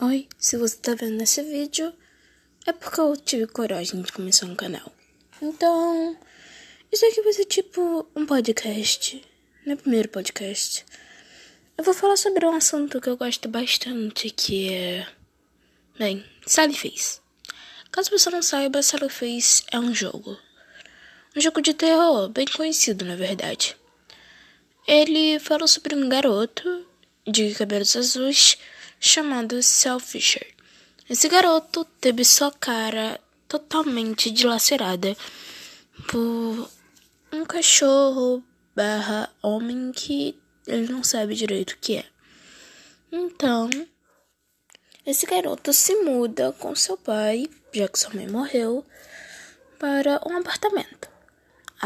Oi, se você tá vendo esse vídeo, é porque eu tive coragem de começar um canal. Então, isso aqui vai ser tipo um podcast, meu primeiro podcast. Eu vou falar sobre um assunto que eu gosto bastante, que é. Bem, Sally Face. Caso você não saiba, Sally Face é um jogo. Um jogo de terror, bem conhecido na verdade. Ele fala sobre um garoto de cabelos azuis chamado Sal Fisher. Esse garoto teve sua cara totalmente dilacerada por um cachorro barra homem que ele não sabe direito o que é. Então, esse garoto se muda com seu pai, já que sua mãe morreu, para um apartamento.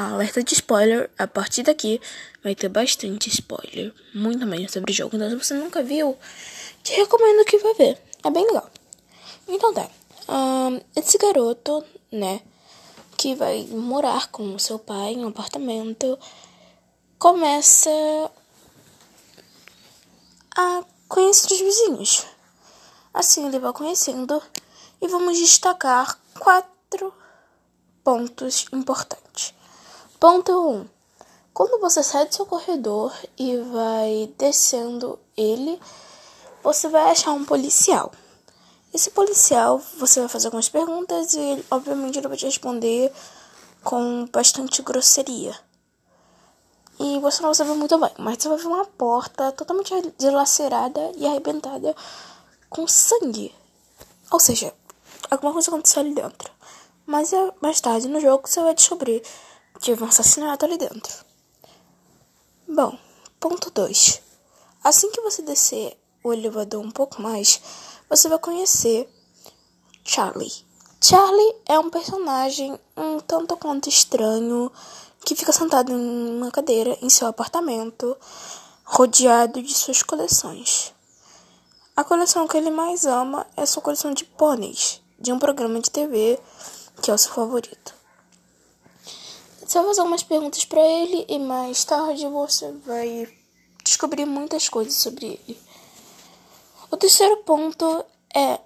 Alerta de spoiler, a partir daqui vai ter bastante spoiler, muito mesmo sobre o jogo. Então, se você nunca viu, te recomendo que vá ver. É bem legal. Então tá. Um, esse garoto, né, que vai morar com o seu pai em um apartamento, começa a conhecer os vizinhos. Assim ele vai conhecendo e vamos destacar quatro pontos importantes. Ponto 1. Um, quando você sai do seu corredor e vai descendo ele, você vai achar um policial. Esse policial, você vai fazer algumas perguntas e ele, obviamente ele vai te responder com bastante grosseria. E você não vai saber muito bem, mas você vai ver uma porta totalmente dilacerada e arrebentada com sangue. Ou seja, alguma coisa aconteceu ali dentro. Mas é mais tarde no jogo você vai descobrir houve um assassinato ali dentro. Bom, ponto 2. Assim que você descer o elevador um pouco mais, você vai conhecer Charlie. Charlie é um personagem um tanto quanto estranho que fica sentado em uma cadeira em seu apartamento, rodeado de suas coleções. A coleção que ele mais ama é sua coleção de pôneis, de um programa de TV que é o seu favorito. Vai fazer algumas perguntas para ele e mais tarde você vai descobrir muitas coisas sobre ele. O terceiro ponto é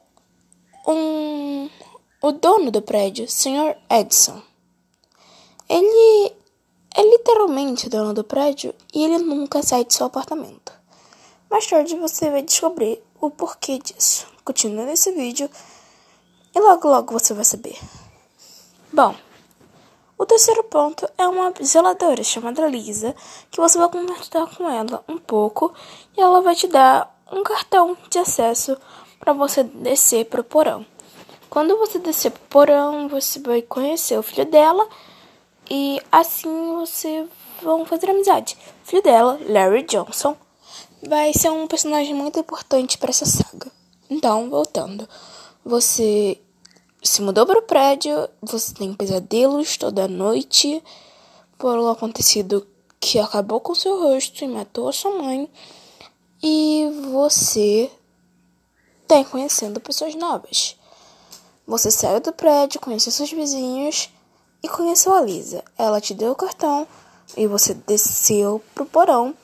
um o dono do prédio, Sr. Edson. Ele é literalmente dono do prédio e ele nunca sai de seu apartamento. Mais tarde você vai descobrir o porquê disso. Continua nesse vídeo e logo logo você vai saber. Bom, o terceiro ponto é uma zeladora chamada Lisa, que você vai conversar com ela um pouco e ela vai te dar um cartão de acesso para você descer para o porão. Quando você descer para o porão, você vai conhecer o filho dela e assim você vão fazer amizade. O filho dela, Larry Johnson, vai ser um personagem muito importante para essa saga. Então, voltando, você se mudou para o prédio, você tem pesadelos toda noite por um acontecido que acabou com seu rosto e matou a sua mãe e você tem conhecendo pessoas novas. Você saiu do prédio, conheceu seus vizinhos e conheceu a Lisa. Ela te deu o cartão e você desceu pro porão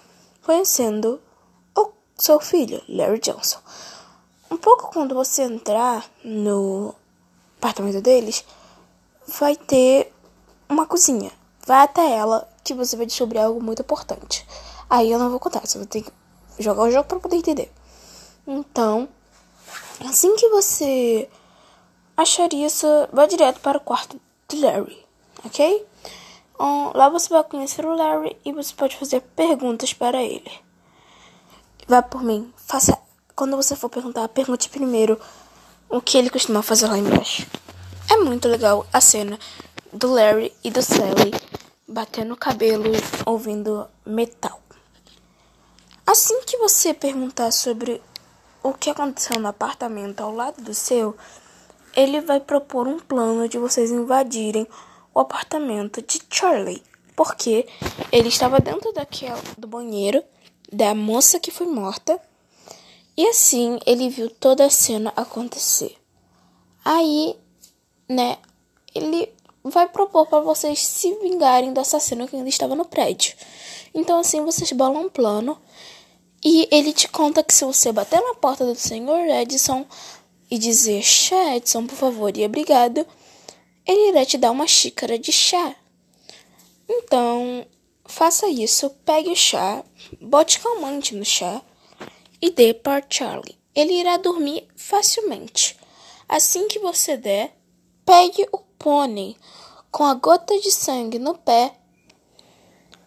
conhecendo o seu filho, Larry Johnson. Um pouco quando você entrar no apartamento deles, vai ter uma cozinha. Vai até ela que você vai descobrir algo muito importante. Aí eu não vou contar, você vai ter que jogar o jogo para poder entender. Então, assim que você achar isso, vá direto para o quarto de Larry, ok? Um, lá você vai conhecer o Larry e você pode fazer perguntas para ele. Vá por mim, faça. Quando você for perguntar, pergunte primeiro o que ele costuma fazer lá embaixo. É muito legal a cena do Larry e do Sally batendo o cabelo ouvindo metal. Assim que você perguntar sobre o que aconteceu no apartamento ao lado do seu, ele vai propor um plano de vocês invadirem o apartamento de Charlie, porque ele estava dentro daquela do banheiro da moça que foi morta. E assim ele viu toda a cena acontecer. Aí, né, ele vai propor para vocês se vingarem do assassino que ainda estava no prédio. Então assim vocês bolam um plano E ele te conta que se você bater na porta do senhor Edson e dizer chá, Edson, por favor e obrigado, ele irá te dar uma xícara de chá. Então, faça isso, pegue o chá, bote calmante no chá e dê para Charlie. Ele irá dormir facilmente. Assim que você der, pegue o pônei com a gota de sangue no pé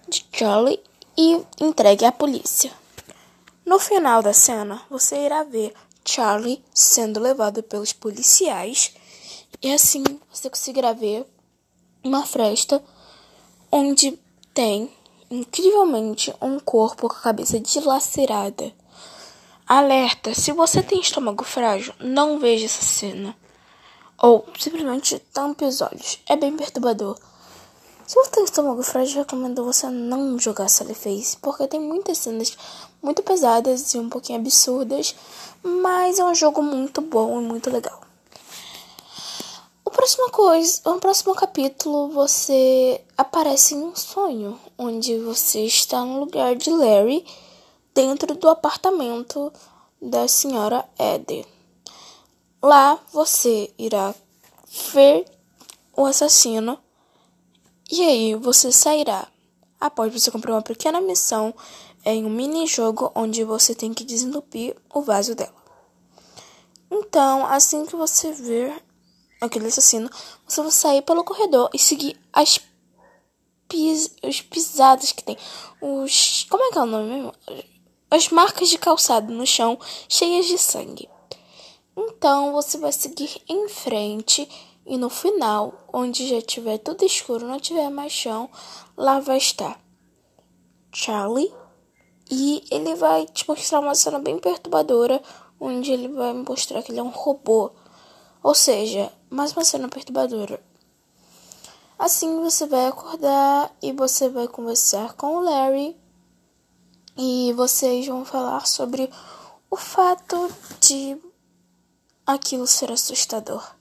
de Charlie e entregue à polícia. No final da cena, você irá ver Charlie sendo levado pelos policiais e assim você conseguirá ver uma fresta onde tem incrivelmente um corpo com a cabeça dilacerada. Alerta: se você tem estômago frágil, não veja essa cena. Ou simplesmente tampe os olhos. É bem perturbador. Se você tem estômago frágil, recomendo você não jogar Face, porque tem muitas cenas muito pesadas e um pouquinho absurdas, mas é um jogo muito bom e muito legal. O próximo coisa, o próximo capítulo você aparece em um sonho, onde você está no lugar de Larry dentro do apartamento da senhora Eder. Lá você irá ver o assassino e aí você sairá. Após você cumprir uma pequena missão em um mini-jogo onde você tem que desentupir o vaso dela. Então, assim que você ver aquele assassino, você vai sair pelo corredor e seguir as pis os pisadas que tem. Os. Como é que é o nome mesmo? As marcas de calçado no chão cheias de sangue. Então você vai seguir em frente e no final, onde já tiver tudo escuro, não tiver mais chão, lá vai estar Charlie. E ele vai te mostrar uma cena bem perturbadora, onde ele vai mostrar que ele é um robô. Ou seja, mais uma cena perturbadora. Assim você vai acordar e você vai conversar com o Larry e vocês vão falar sobre o fato de aquilo ser assustador.